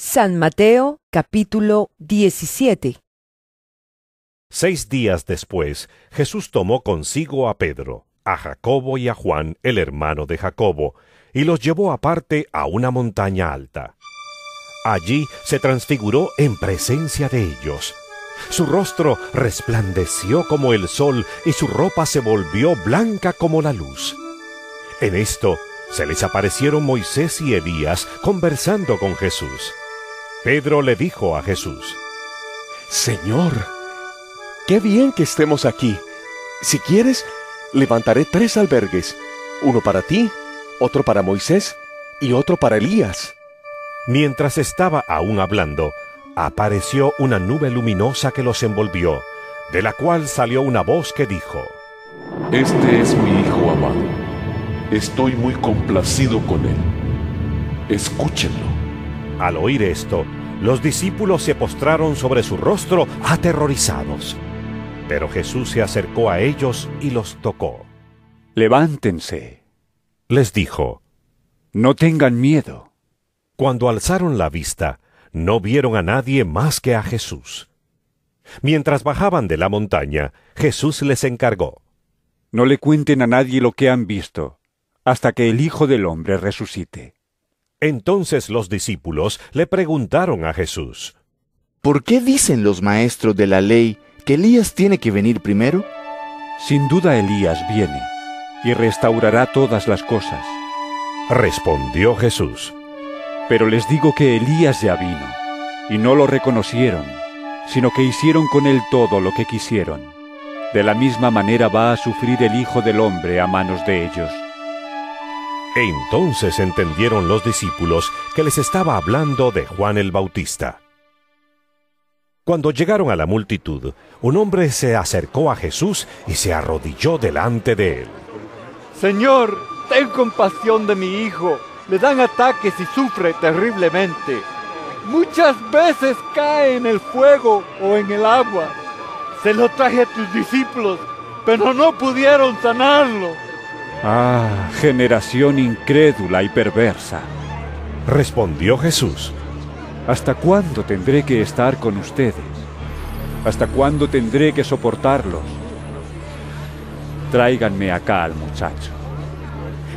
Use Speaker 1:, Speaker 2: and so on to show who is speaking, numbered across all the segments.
Speaker 1: San Mateo capítulo 17
Speaker 2: Seis días después, Jesús tomó consigo a Pedro, a Jacobo y a Juan, el hermano de Jacobo, y los llevó aparte a una montaña alta. Allí se transfiguró en presencia de ellos. Su rostro resplandeció como el sol y su ropa se volvió blanca como la luz. En esto se les aparecieron Moisés y Elías conversando con Jesús. Pedro le dijo a Jesús,
Speaker 3: Señor, qué bien que estemos aquí. Si quieres, levantaré tres albergues, uno para ti, otro para Moisés y otro para Elías.
Speaker 2: Mientras estaba aún hablando, apareció una nube luminosa que los envolvió, de la cual salió una voz que dijo,
Speaker 4: Este es mi Hijo amado. Estoy muy complacido con él. Escúchenlo.
Speaker 2: Al oír esto, los discípulos se postraron sobre su rostro aterrorizados. Pero Jesús se acercó a ellos y los tocó.
Speaker 5: Levántense,
Speaker 2: Les dijo,
Speaker 5: no tengan miedo.
Speaker 2: Cuando alzaron la vista, no vieron a nadie más que a Jesús. Mientras bajaban de la montaña, Jesús les encargó,
Speaker 5: No le cuenten a nadie lo que han visto, hasta que el Hijo del Hombre resucite.
Speaker 2: Entonces los discípulos le preguntaron a Jesús,
Speaker 6: ¿Por qué dicen los maestros de la ley que Elías tiene que venir primero?
Speaker 5: Sin duda Elías viene y restaurará todas las cosas.
Speaker 2: respondió Jesús,
Speaker 5: Pero les digo que Elías ya vino, y no lo reconocieron, sino que hicieron con él todo lo que quisieron. De la misma manera va a sufrir el Hijo del Hombre a manos de ellos.
Speaker 2: Entonces entendieron los discípulos que les estaba hablando de Juan el Bautista. Cuando llegaron a la multitud, un hombre se acercó a Jesús y se arrodilló delante de él.
Speaker 7: Señor, ten compasión de mi hijo. Le dan ataques y sufre terriblemente. Muchas veces cae en el fuego o en el agua. Se lo traje a tus discípulos, pero no pudieron sanarlo.
Speaker 5: Ah, generación incrédula y perversa.
Speaker 2: Respondió Jesús,
Speaker 5: ¿Hasta cuándo tendré que estar con ustedes? ¿Hasta cuándo tendré que soportarlos? Tráiganme acá al muchacho.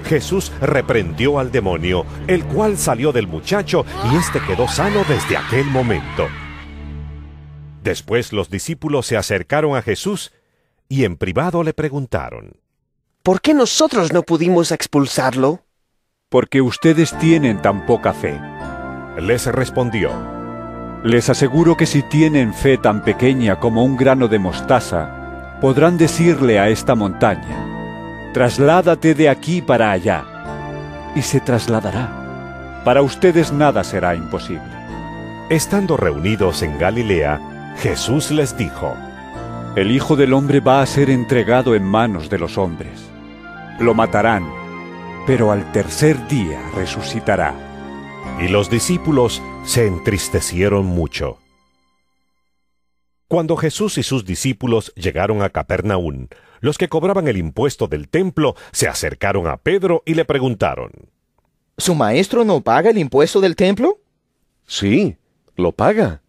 Speaker 2: Jesús reprendió al demonio, el cual salió del muchacho y éste quedó sano desde aquel momento. Después los discípulos se acercaron a Jesús y en privado le preguntaron,
Speaker 8: ¿Por qué nosotros no pudimos expulsarlo?
Speaker 5: Porque ustedes tienen tan poca fe.
Speaker 2: les respondió,
Speaker 5: Les aseguro que si tienen fe tan pequeña como un grano de mostaza, podrán decirle a esta montaña, trasládate de aquí para allá, y se trasladará. Para ustedes nada será imposible.
Speaker 2: Estando reunidos en Galilea, Jesús les dijo,
Speaker 5: El Hijo del Hombre va a ser entregado en manos de los hombres. Lo matarán, pero al tercer día resucitará.
Speaker 2: y los discípulos se entristecieron mucho. Cuando Jesús y sus discípulos llegaron a Capernaum, los que cobraban el impuesto del templo se acercaron a Pedro y le preguntaron,
Speaker 6: ¿Su maestro no paga el impuesto del templo?
Speaker 3: Sí, lo paga.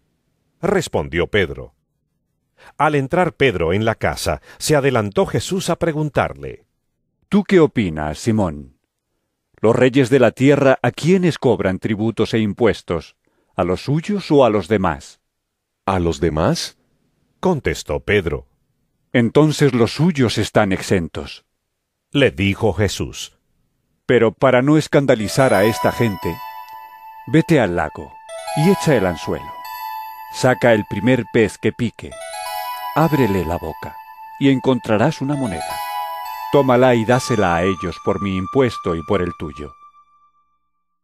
Speaker 2: respondió Pedro. Al entrar Pedro en la casa, se adelantó Jesús a preguntarle,
Speaker 5: ¿Tú qué opinas, Simón? ¿Los reyes de la tierra a quiénes cobran tributos e impuestos? ¿A los suyos o a los demás?
Speaker 3: ¿A los demás?
Speaker 2: contestó Pedro.
Speaker 5: Entonces los suyos están exentos.
Speaker 2: Le dijo Jesús,
Speaker 5: Pero para no escandalizar a esta gente, vete al lago y echa el anzuelo. Saca el primer pez que pique, ábrele la boca y encontrarás una moneda. Tómala y dásela a ellos por mi impuesto y por el tuyo.